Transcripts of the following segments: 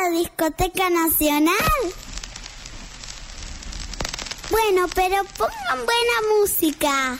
la discoteca nacional? Bueno, pero pongan buena música.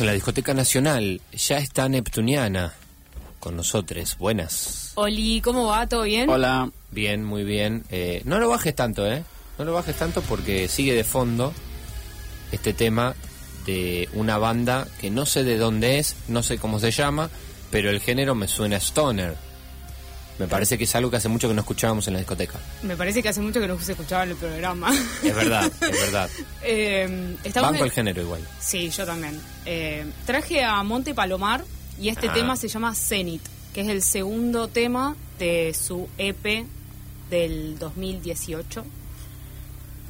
En la discoteca nacional. Ya está Neptuniana con nosotros. Buenas. Oli, ¿cómo va? ¿Todo bien? Hola. Bien, muy bien. Eh, no lo bajes tanto, ¿eh? No lo bajes tanto porque sigue de fondo este tema de una banda que no sé de dónde es, no sé cómo se llama, pero el género me suena stoner. Me parece que es algo que hace mucho que no escuchábamos en la discoteca. Me parece que hace mucho que no se escuchaba en el programa. Es verdad, es verdad. eh, estamos Banco en- el género igual. Sí, yo también. Eh, traje a Monte Palomar y este Ah. tema se llama Zenit, que es el segundo tema de su EP del 2018.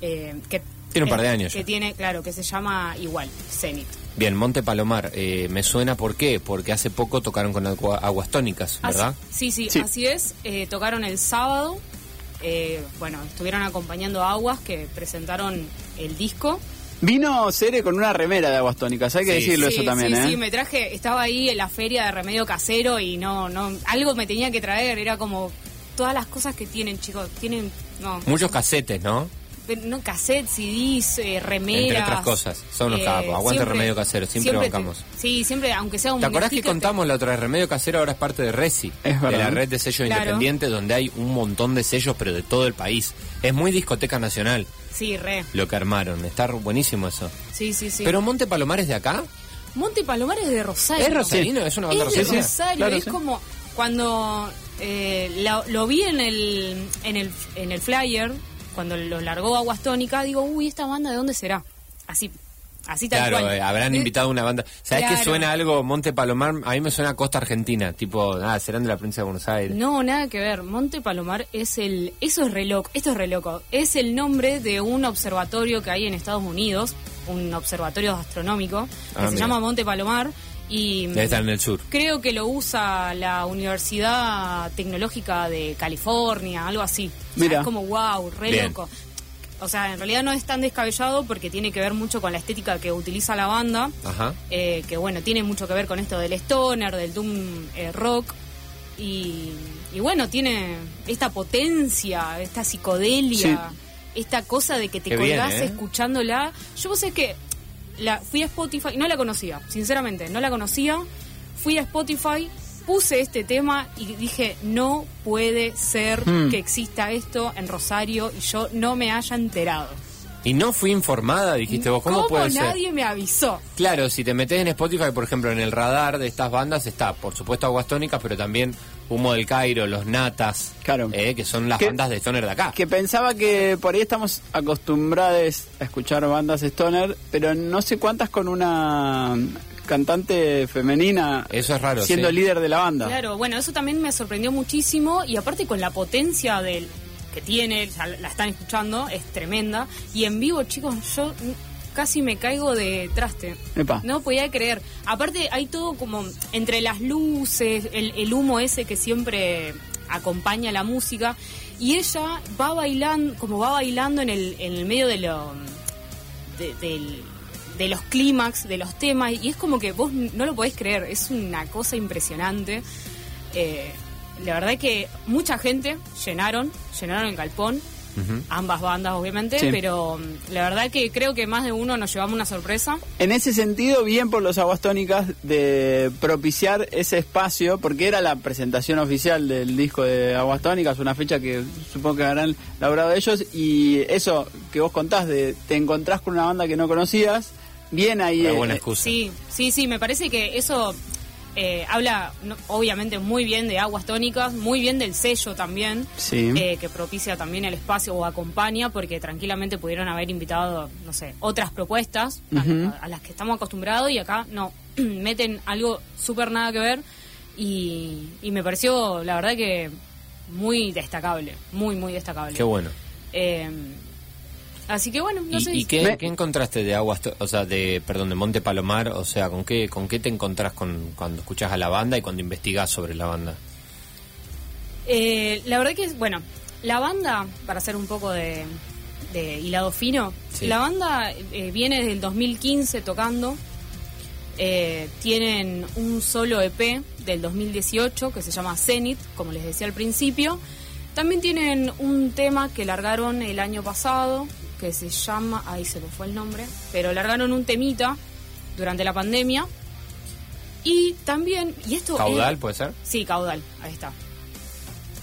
eh, que Tiene un par de años Que ya. tiene, claro, que se llama igual, Zenit. Bien, Monte Palomar, eh, me suena por qué, porque hace poco tocaron con agua- aguas tónicas, Así- ¿verdad? sí, sí, Sí. así es. Eh, tocaron el sábado. eh, bueno, estuvieron acompañando a Aguas que presentaron el disco. Vino Cere con una remera de aguas tónicas, hay que Sí, decirlo sí, eso también, sí, ¿eh? sí, me traje, estaba ahí en la feria de remedio casero y no, no, algo me tenía que traer, era como todas las cosas que tienen, chicos, tienen, no, Muchos casetes, ¿no? No cassettes, CDs, eh, remeras. Entre otras cosas, son los eh, capos. Aguante siempre- Remedio Casero, siempre te- bancamos. sí, siempre, aunque sea un ¿Te acordás que te- contamos la otra vez? Remedio Casero ahora es parte de Resi, Es de la red de sellos Claro. independientes, donde hay un montón de sellos, pero de todo el país. Es muy discoteca nacional Sí, re, lo que armaron. Está buenísimo eso. sí, sí, sí. ¿Pero Monte Palomar es de acá? Monte Palomar es de Rosario. ¿Es rosarino? ¿Es una banda Es de? Rosario, Claro, es sí. como cuando eh, lo vi en el, en el en el flyer, cuando lo largó Aguas Tónica, digo, uy, esta banda de dónde será? Así, así tal Claro, cual. eh, habrán Eh, invitado una banda. ¿Sabes Claro. que suena algo Monte Palomar? A mí me suena a Costa Argentina, tipo, ah, serán de la provincia de Buenos Aires. No, nada que ver. Monte Palomar es el, eso es re loco, esto es re loco. Es el nombre de un observatorio que hay en Estados Unidos, un observatorio astronómico que Ah, se mira. llama Monte Palomar y Debe estar en el sur. Creo que lo usa la Universidad Tecnológica de California, algo así. O sea, Mira. es como wow, re Bien. loco. O sea, en realidad no es tan descabellado porque tiene que ver mucho con la estética que utiliza la banda. Ajá. eh, que bueno, tiene mucho que ver con esto del stoner, del doom eh, rock. Y, y bueno, tiene esta potencia, esta psicodelia, esta cosa de que te Qué bien, colgás ¿eh? escuchándola. Yo vos sé que la, fui a Spotify, no la conocía, sinceramente, no la conocía. Fui a Spotify, puse este tema y dije, no puede ser Hmm. que exista esto en Rosario y yo no me haya enterado. Y no fui informada, dijiste vos, ¿cómo, puede ser? nadie me avisó? Claro, si te metes en Spotify, por ejemplo, en el radar de estas bandas está, por supuesto, Aguas Tónicas, pero también Humo del Cairo, Los Natas, Claro. eh, que son las Que- bandas de Stoner de acá. Que pensaba que por ahí estamos acostumbrados a escuchar bandas stoner, pero no sé cuántas con una cantante femenina Eso es raro, siendo sí. líder de la banda. Claro, bueno, eso también me sorprendió muchísimo y aparte con la potencia del que tiene, la están escuchando, es tremenda. Y en vivo, chicos, yo casi me caigo de traste. Epa. No podía creer. Aparte hay todo como entre las luces, el, el humo ese que siempre acompaña la música. Y ella va bailando, como va bailando en el, en el medio de lo de, del- de los clímax, de los temas, y es como que vos no lo podés creer, es una cosa impresionante. Eh, la verdad es que mucha gente llenaron, llenaron el galpón, Ujú. ambas bandas obviamente, Sí. pero mm, la verdad que creo que más de uno nos llevamos una sorpresa. En ese sentido, bien por los aguas tónicas de propiciar ese espacio, porque era la presentación oficial del disco de Aguas Tónicas, una fecha que supongo que habrán labrado ellos, y eso que vos contás de te encontrás con una banda que no conocías, bien ahí. Una buena eh, excusa. Sí, sí, sí, me parece que eso eh, habla no, obviamente muy bien de aguas tónicas, muy bien del sello también, Sí. eh, que propicia también el espacio o acompaña, porque tranquilamente pudieron haber invitado, no sé, otras propuestas a las que estamos acostumbrados y acá no, meten algo súper nada que ver y, y me pareció, la verdad que muy destacable, muy, muy destacable. Qué bueno. Eh, así que bueno, no ¿Y, sé. y qué, Me- qué encontraste de Aguas, o sea, de, perdón, de Monte Palomar? O sea, ¿con qué, con qué te encontrás con, cuando escuchas a la banda y cuando investigás sobre la banda? Eh, la verdad que, bueno, la banda, para hacer un poco de, de hilado fino, Sí. la banda eh, viene desde el 2015 tocando. Eh, tienen un solo EP del 2018 que se llama Zenith, como les decía al principio. También tienen un tema que largaron el año pasado, que se llama, ahí se me fue el nombre, pero largaron un temita durante la pandemia. Y también, y esto es- ¿Caudal puede ser? Sí, caudal, ahí está.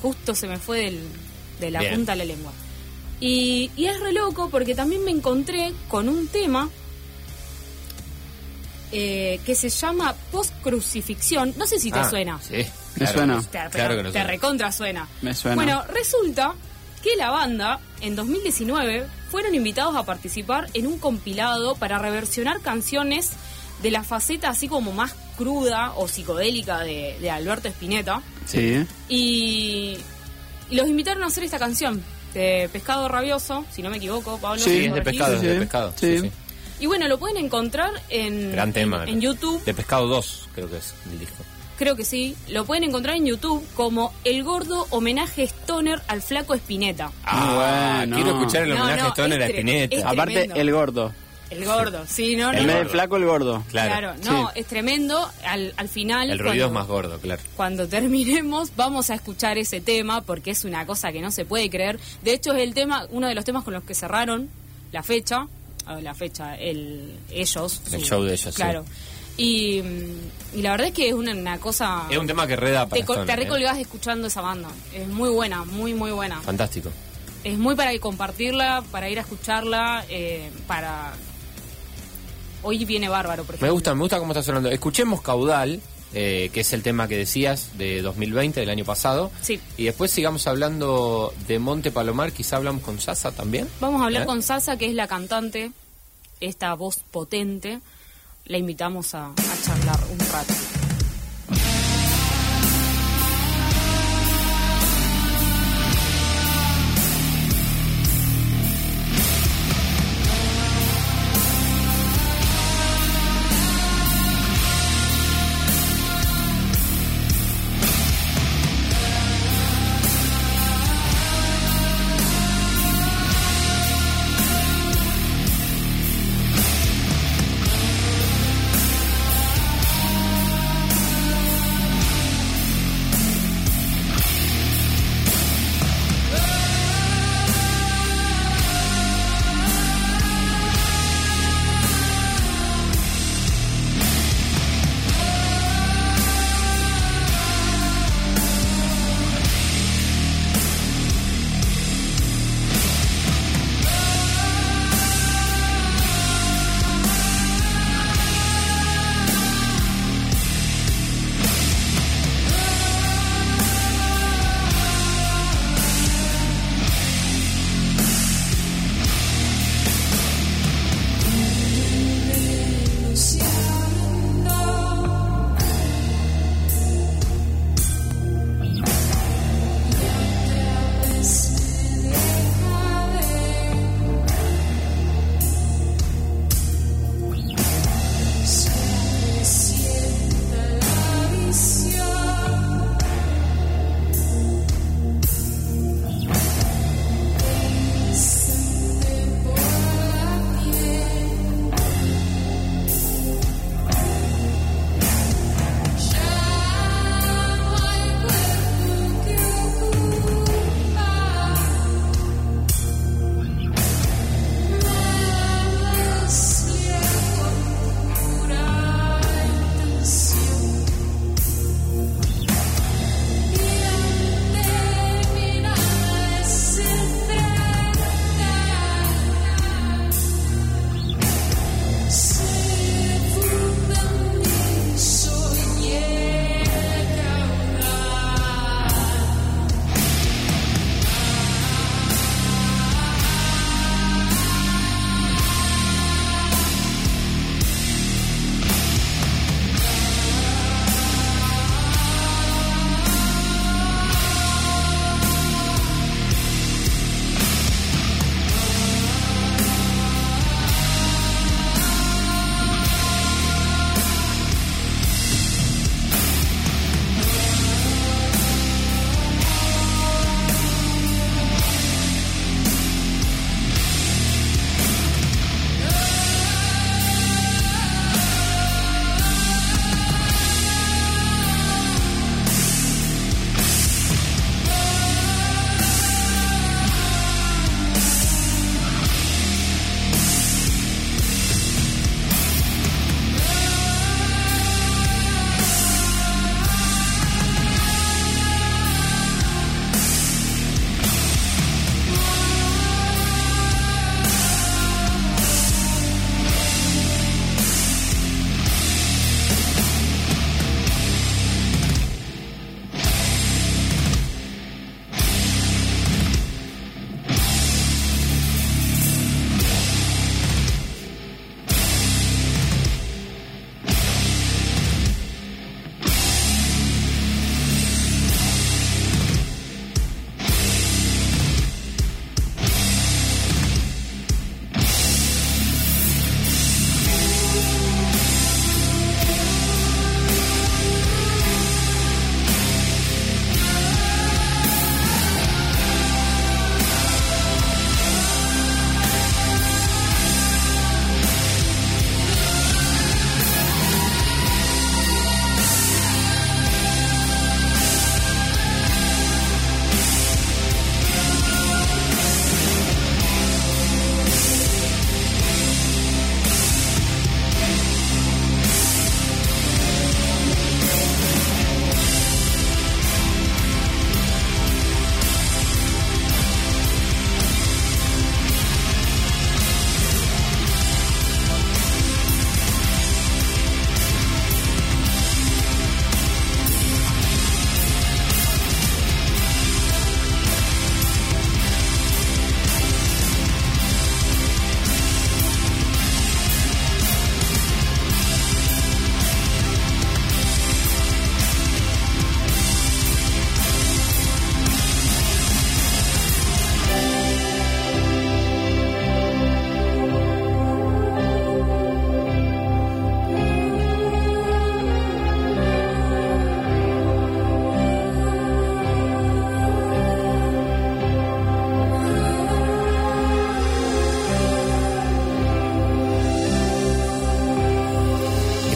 Justo se me fue del- de la Bien. punta de la lengua. Y, y es re loco porque también me encontré con un tema eh, que se llama post-crucifixión. No sé si te Ah, suena. Sí. Me claro suena. Te, pero Claro que no te suena. recontra suena. Me suena. Bueno, resulta que la banda en 2019 fueron invitados a participar en un compilado para reversionar canciones de la faceta así como más cruda o psicodélica de, de Alberto Spinetta. Sí. Y, y los invitaron a hacer esta canción de Pescado Rabioso, si no me equivoco, Pablo. Sí, ¿me Sí, es de pescado, Sí, de pescado. Sí. Sí, sí. Y bueno, lo pueden encontrar en, Gran tema. en, en YouTube. De Pescado 2, creo que es el disco. Creo que sí. Lo pueden encontrar en YouTube como El Gordo Homenaje Stoner al Flaco Spinetta. Ah, bueno. quiero escuchar el No, homenaje no, a Stoner es a tre- Spinetta. es Aparte, tremendo. el gordo. El gordo, sí, no, no. En vez de gordo. flaco, el gordo. Claro. no, Sí. es tremendo. Al, al final. El ruido es cuando- más gordo, claro. Cuando terminemos vamos a escuchar ese tema porque es una cosa que no se puede creer. De hecho es el tema, uno de los temas con los que cerraron la fecha, la fecha, el ellos, El show de ellos, sí. claro. Y, mm, y la verdad es que es una, una cosa. Es un tema que reda para te, Stone, te ¿eh? recolgás escuchando esa banda. Es muy buena, muy muy buena. Fantástico. Es muy para compartirla, para ir a escucharla, eh, para. Hoy viene bárbaro, por ejemplo. Me gusta, me gusta cómo estás hablando. Escuchemos Caudal, eh, que es el tema que decías de 2020, del año pasado. Sí. Y después sigamos hablando de Monte Palomar, quizá hablamos con Sasa también. Vamos a hablar ¿Eh? con Salsa, que es la cantante, esta voz potente. La invitamos a, a charlar un rato.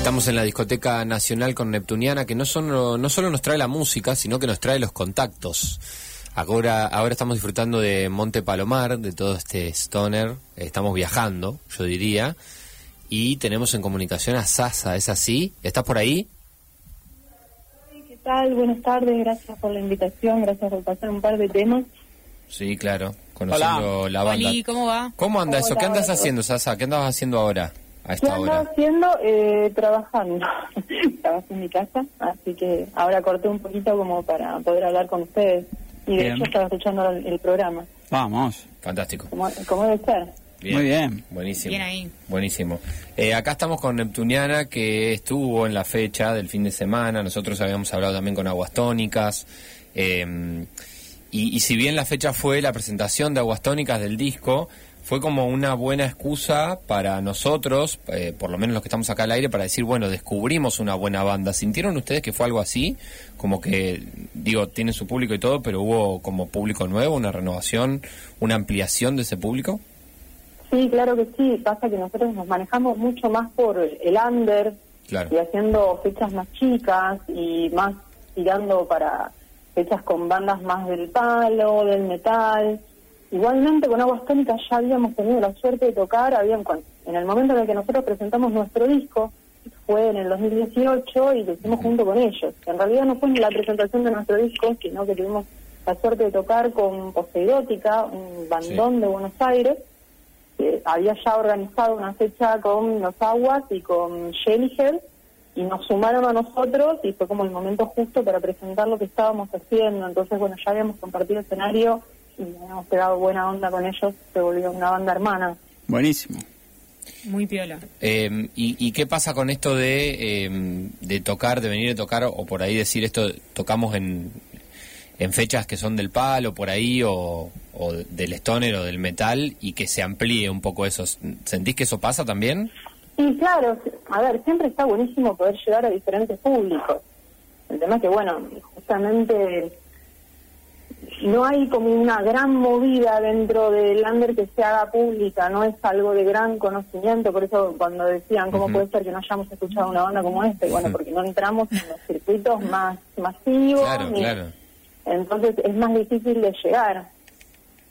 Estamos en la discoteca nacional con Neptuniana, que no solo, no solo nos trae la música, sino que nos trae los contactos. Ahora, ahora estamos disfrutando de Monte Palomar, de todo este stoner. Estamos viajando, yo diría. Y tenemos en comunicación a Sasa, ¿es así? ¿Estás por ahí? ¿Qué tal? Buenas tardes, gracias por la invitación, gracias por pasar un par de temas. Sí, claro, conociendo la banda. Oli, ¿cómo va? ¿Cómo anda eso? ¿Qué Hola, andas hola. haciendo, Sasa? ¿Qué andabas haciendo ahora, a ¿Qué esta hora? haciendo? Eh, trabajando. Trabajo en mi casa, así que ahora corté un poquito como para poder hablar con ustedes. Y de Bien. hecho estaba escuchando el, el programa, Vamos. Fantástico. como, como debe ser. Muy bien. Buenísimo. Bien ahí. Buenísimo. Eh, acá estamos con Neptuniana, que estuvo en la fecha del fin de semana. Nosotros habíamos hablado también con Aguas Tónicas. eh, y, y si bien la fecha fue la presentación de Aguas Tónicas del disco, fue como una buena excusa para nosotros, eh, por lo menos los que estamos acá al aire, para decir, bueno, descubrimos una buena banda. ¿Sintieron ustedes que fue algo así? Como que, digo, tiene su público y todo, pero hubo como público nuevo, una renovación, una ampliación de ese público. Sí, claro que sí. Pasa que nosotros nos manejamos mucho más por el under Claro. y haciendo fechas más chicas y más tirando para fechas con bandas más del palo, del metal. Igualmente con Aguas Tónicas ya habíamos tenido la suerte de tocar, habían en el momento en el que nosotros presentamos nuestro disco, fue en el 2018 y lo hicimos junto con ellos. En realidad no fue la presentación de nuestro disco, sino que tuvimos la suerte de tocar con Poseirótica, un bandón de Buenos Aires, que había ya organizado una fecha con Los Aguas y con Jellyhead y nos sumaron a nosotros y fue como el momento justo para presentar lo que estábamos haciendo. Entonces, bueno, ya habíamos compartido escenario y habíamos pegado buena onda con ellos, se volvió una banda hermana. Buenísimo. Muy piola. Eh, y, y qué pasa con esto de, eh, de tocar, de venir a tocar, o por ahí decir esto, tocamos en, en fechas que son del palo, por ahí, o, o del stoner o del metal, y que se amplíe un poco eso? ¿Sentís que eso pasa también? Y claro, a ver, siempre está buenísimo poder llegar a diferentes públicos. El tema es que, bueno, justamente no hay como una gran movida dentro del under que se haga pública, no es algo de gran conocimiento, por eso cuando decían cómo puede ser que no hayamos escuchado una banda como esta, y bueno, porque no entramos en los circuitos más masivos, Claro, ni- claro. entonces es más difícil de llegar.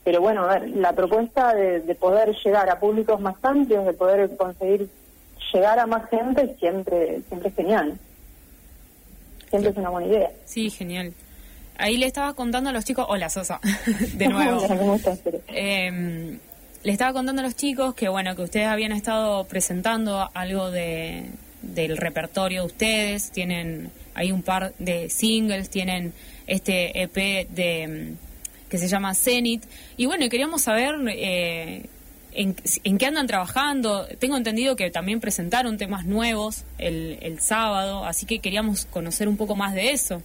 Pero bueno, a ver, la propuesta de, de poder llegar a públicos más amplios, de poder conseguir llegar a más gente, siempre, siempre es genial. Siempre es una buena idea. Sí, genial. Ahí le estaba contando a los chicos, hola Sosa, de nuevo. Hola, ¿cómo estás, Tere? Eh, le estaba contando a los chicos que bueno que ustedes habían estado presentando algo de del repertorio de ustedes tienen hay un par de singles tienen este EP de mm, que se llama Zenith y bueno queríamos saber eh, en, en qué andan trabajando tengo entendido que también presentaron temas nuevos el, el sábado así que queríamos conocer un poco más de eso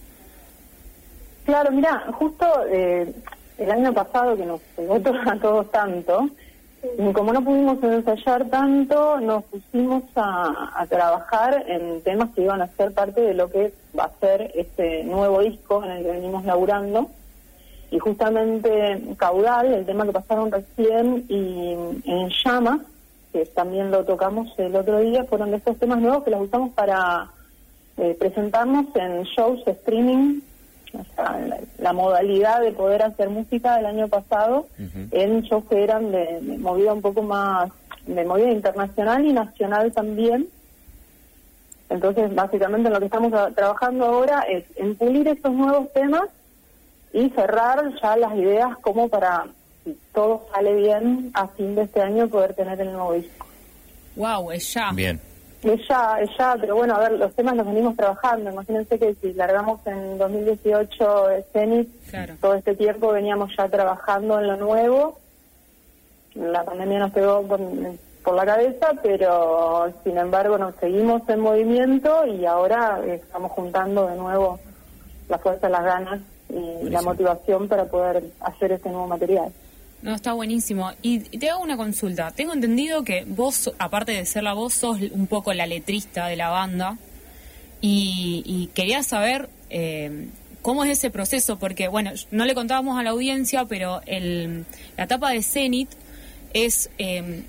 Claro, mira, justo eh, el año pasado que nos pegó a todos tanto, y como no pudimos ensayar tanto, nos pusimos a, trabajar en temas que iban a ser parte de lo que va a ser este nuevo disco en el que venimos laburando. Y justamente Caudal, el tema que pasaron recién, y En Llamas, que también lo tocamos el otro día, fueron de estos temas nuevos que los usamos para eh, presentarnos en shows streaming, o sea, la, la modalidad de poder hacer música del año pasado en shows que eran de, de movida un poco más, de movida internacional y nacional también. Entonces, básicamente lo que estamos a- trabajando ahora es en pulir estos nuevos temas y cerrar ya las ideas como para, si todo sale bien, a fin de este año poder tener el nuevo disco. wow es ya Bien. Es ya, es ya, pero bueno, a ver, los temas los venimos trabajando. Imagínense que si largamos en 2018 Zenith, Claro. todo este tiempo veníamos ya trabajando en lo nuevo. La pandemia nos pegó por, por la cabeza, pero sin embargo nos seguimos en movimiento y ahora estamos juntando de nuevo la fuerza, las ganas y la motivación para poder hacer este nuevo material. No, está buenísimo. Y te hago una consulta. Tengo entendido que vos, aparte de ser la voz, sos un poco la letrista de la banda. Y, y quería saber eh, cómo es ese proceso, porque, bueno, no le contábamos a la audiencia, pero el, la etapa de Zenith es eh,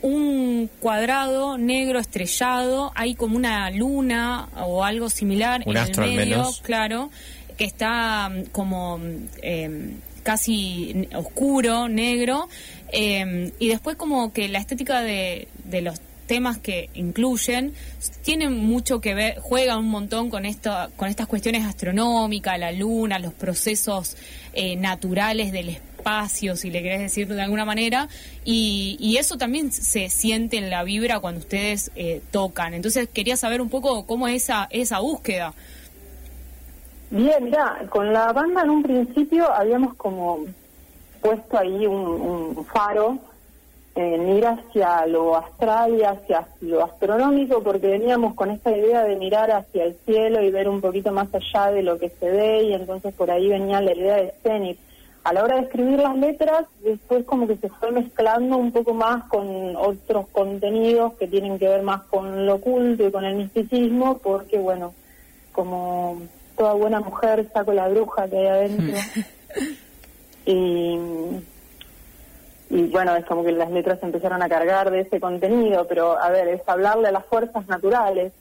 un cuadrado negro estrellado, hay como una luna o algo similar Un en astro el medio, menos. claro, que está mm, como eh, casi oscuro, negro, eh, y después como que la estética de, de los temas que incluyen tienen mucho que ver, juegan un montón con esto, con estas cuestiones astronómicas, la luna, los procesos eh, naturales del espacio, si le querés decir de alguna manera, y, eso también se siente en la vibra cuando ustedes eh, tocan. Entonces quería saber un poco cómo es esa, esa búsqueda. Bien, mira, con la banda en un principio habíamos como puesto ahí un, un faro en ir hacia lo astral y hacia lo astronómico, porque veníamos con esta idea de mirar hacia el cielo y ver un poquito más allá de lo que se ve, y entonces por ahí venía la idea de Zenith. A la hora de escribir las letras, después como que se fue mezclando un poco más con otros contenidos que tienen que ver más con lo oculto y con el misticismo, porque bueno, como toda buena mujer saco la bruja que hay adentro. y, y bueno, es como que las letras empezaron a cargar de ese contenido, pero a ver, es hablarle a las fuerzas naturales.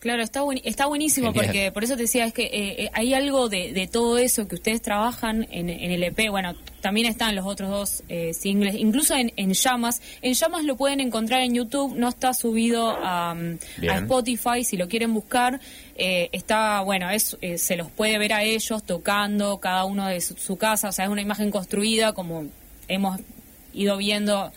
Claro, está, buen- está buenísimo Genial. porque por eso te decía, es que eh, eh, hay algo de, de todo eso que ustedes trabajan en, en el EP, bueno, también están los otros dos eh, singles, incluso en, en Llamas. En Llamas lo pueden encontrar en YouTube, no está subido a, mm, a Spotify, si lo quieren buscar, eh, está, bueno, es, eh, se los puede ver a ellos tocando, cada uno de su, su casa, o sea, es una imagen construida como hemos ido viendo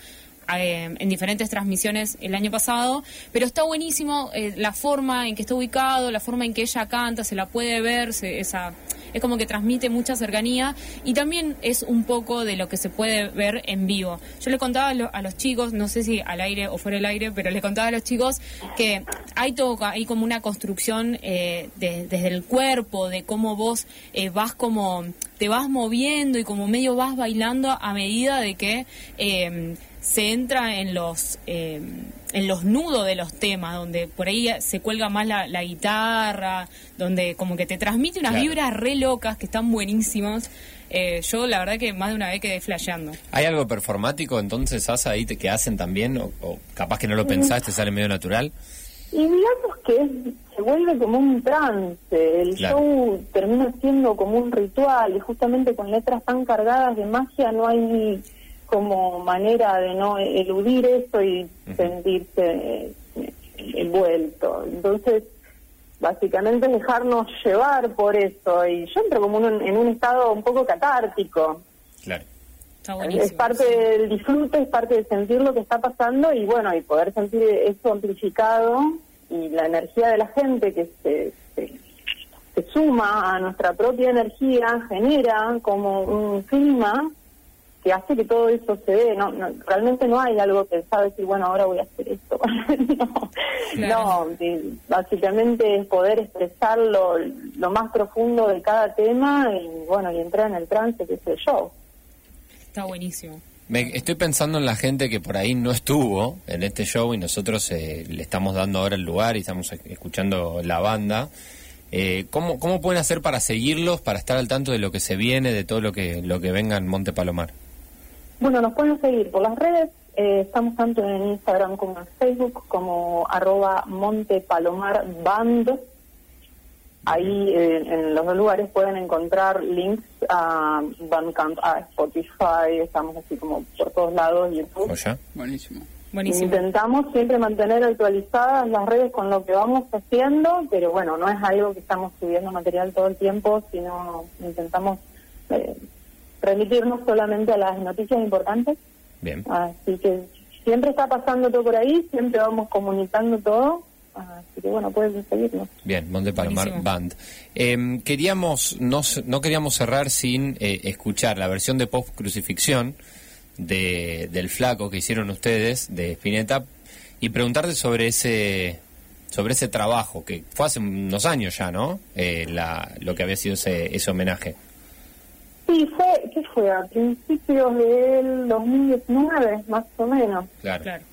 eh, en diferentes transmisiones el año pasado, pero está buenísimo eh, la forma en que está ubicado, la forma en que ella canta, se la puede ver, esa, es como que transmite mucha cercanía y también es un poco de lo que se puede ver en vivo. Yo le contaba a, lo- a los chicos, no sé si al aire o fuera del aire, pero les contaba a los chicos que hay todo, hay como una construcción eh, de- desde el cuerpo, de cómo vos vas como, te vas moviendo y como medio vas bailando a medida de que se entra en los eh, en los nudos de los temas, donde por ahí se cuelga más la, la guitarra, donde como que te transmite unas Claro. vibras re locas que están buenísimas. Eh, yo la verdad que más de una vez quedé flasheando. ¿Hay algo performático entonces, Asa, ahí te- que hacen también? O, o capaz que no lo pensaste, sale medio natural. Y digamos que es- se vuelve como un trance, el Claro. show termina siendo como un ritual y justamente con letras tan cargadas de magia no hay como manera de no eludir eso y sentirse eh, envuelto. Entonces, básicamente es dejarnos llevar por eso y yo entro como un- en un estado un poco catártico. Claro. Está buenísimo. Es parte del disfrute, es parte de sentir lo que está pasando y bueno, y poder sentir eso amplificado y la energía de la gente que se, se, se suma a nuestra propia energía genera como un clima que hace que todo eso se dé. No, no, realmente no hay algo pensado, decir, bueno, ahora voy a hacer esto. no, Claro. no, básicamente es poder expresar lo, lo más profundo de cada tema y bueno, y entrar en el trance que es el show. Está buenísimo. Me, estoy pensando en la gente que por ahí no estuvo en este show y nosotros eh, le estamos dando ahora el lugar y estamos e- escuchando la banda. Eh, ¿cómo, ¿Cómo pueden hacer para seguirlos, para estar al tanto de lo que se viene, de todo lo que, lo que venga en Monte Palomar? Bueno, nos pueden seguir por las redes. eh, estamos tanto en Instagram como en Facebook como arroba montepalomarband. Ahí eh, en los dos lugares pueden encontrar links a Bandcamp, a Spotify, estamos así como por todos lados, YouTube. ¿O ya? Buenísimo. Buenísimo. Intentamos siempre mantener actualizadas las redes con lo que vamos haciendo, pero bueno, no es algo que estamos subiendo material todo el tiempo, sino intentamos eh, remitirnos solamente a las noticias importantes. Bien. Así que siempre está pasando todo por ahí, siempre vamos comunicando todo. Así que bueno, pueden seguirnos. Bien, Monte Palomar Buenísimo. Band. Eh, queríamos, no, no queríamos cerrar sin eh, escuchar la versión de Post Crucifixión de, del Flaco que hicieron ustedes, de Spinetta, y preguntarte sobre ese sobre ese trabajo, que fue hace unos años ya, ¿no? Eh, la, lo que había sido ese, ese homenaje. Sí, fue, ¿qué fue? A principios del 2019, más o menos. Claro. Claro.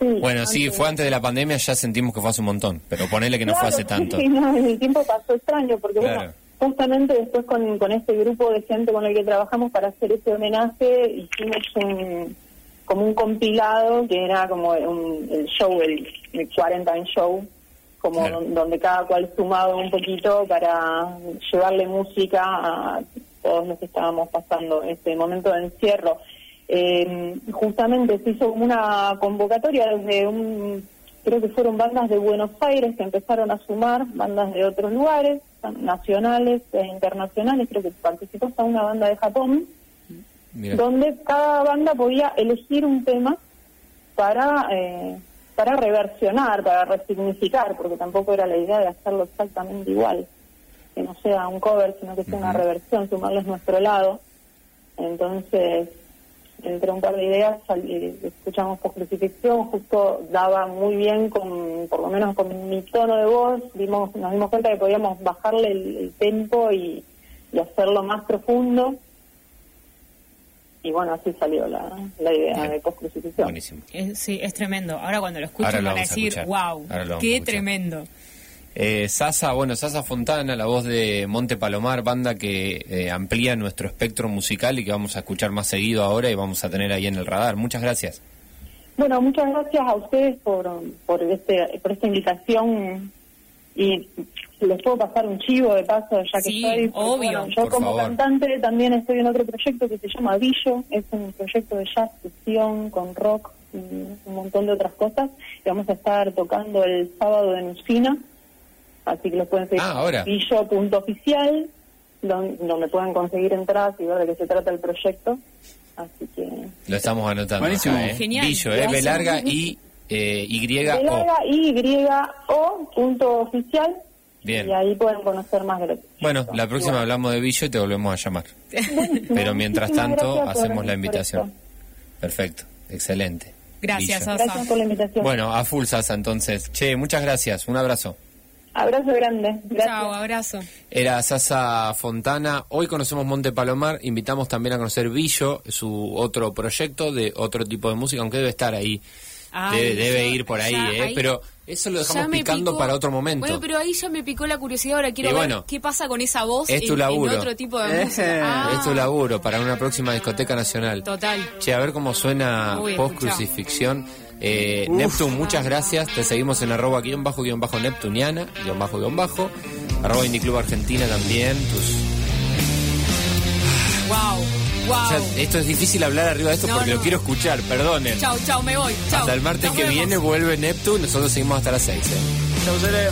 Sí, Bueno, sí, fue antes de la pandemia, ya sentimos que fue hace un montón, pero ponele que no fue hace tanto. Sí, no, el tiempo pasó extraño, porque Claro. bueno, justamente después con, con este grupo de gente con el que trabajamos para hacer ese homenaje, hicimos un como un compilado que era como un, el show, el, el 40 en show, como Claro. donde cada cual sumaba un poquito para llevarle música a todos los que estábamos pasando este momento de encierro. Eh, justamente se hizo una convocatoria desde un, creo que fueron bandas de Buenos Aires que empezaron a sumar, bandas de otros lugares, nacionales e internacionales, creo que participó hasta una banda de Japón, donde cada banda podía elegir un tema para eh, para reversionar, para resignificar, porque tampoco era la idea de hacerlo exactamente igual, que no sea un cover, sino que sea una reversión, sumarles nuestro lado. Entonces, entre un par de ideas, sal- eh, escuchamos por crucifixión, justo daba muy bien con, por lo menos con mi tono de voz, dimos, nos dimos cuenta que podíamos bajarle el, el tempo y, y hacerlo más profundo. Y bueno, así salió la, la idea Bien. de post crucifixión. Buenísimo. Es- sí, es tremendo. Ahora cuando lo lo van a decir, wow, qué tremendo. Eh, Sasa, bueno, Sasa Fontana, la voz de Monte Palomar, banda que eh, amplía nuestro espectro musical y que vamos a escuchar más seguido ahora y vamos a tener ahí en el radar. Muchas gracias. Bueno, muchas gracias a ustedes por, por, este, por esta invitación y les puedo pasar un chivo de paso ya que Sí, estoy. obvio. bueno, yo Por como favor. cantante también estoy en otro proyecto que se llama Billo, es un proyecto de jazz, fusión, con rock y un montón de otras cosas. Y vamos a estar tocando el sábado en Usina, así que los pueden seguir Ah, ahora. billo.oficial, donde, donde pueden conseguir entradas y ver de qué se trata el proyecto. Así que Lo estamos anotando. Buenísimo. ¿eh? Genial. Billo, ¿eh? B larga y eh, Y Y O punto oficial Bien. y ahí pueden conocer más de lo que Bueno, la próxima hablamos de Billo y te volvemos a llamar. Pero mientras tanto, hacemos la invitación. Perfecto, excelente. Gracias, Billo. Gracias por la invitación. Bueno, a full Sasa entonces. Che, muchas gracias. Un abrazo. Abrazo grande. Gracias. Chao, abrazo. Era Sasa Fontana. Hoy conocemos Monte Palomar. Invitamos también a conocer Billo, su otro proyecto de otro tipo de música, aunque debe estar ahí. Ay, debe, debe yo- ir por ahí, ya ¿eh? ahí- Pero eso lo dejamos picando picó- para otro momento. Bueno, pero ahí ya me picó la curiosidad. Ahora quiero Y ver bueno, qué pasa con esa voz es tu en, laburo. en otro tipo de Eh, música. Ah, Es tu laburo para una próxima discoteca nacional. Total. Che, a ver cómo suena Uy, post crucifixión. Eh, Uf. Neptune, muchas gracias. Te seguimos en arroba guion bajo guion bajo Neptuniana, guion bajo guion bajo. Arroba Indie Club Argentina también. Tus... Wow, wow. O sea, esto es difícil hablar arriba de esto No, porque no. lo quiero escuchar, perdonen. Chao, chao, me voy. Chao. Hasta el martes Nos que vemos. viene vuelve Neptune, nosotros seguimos hasta las 6. ¿eh? Chau, Cele.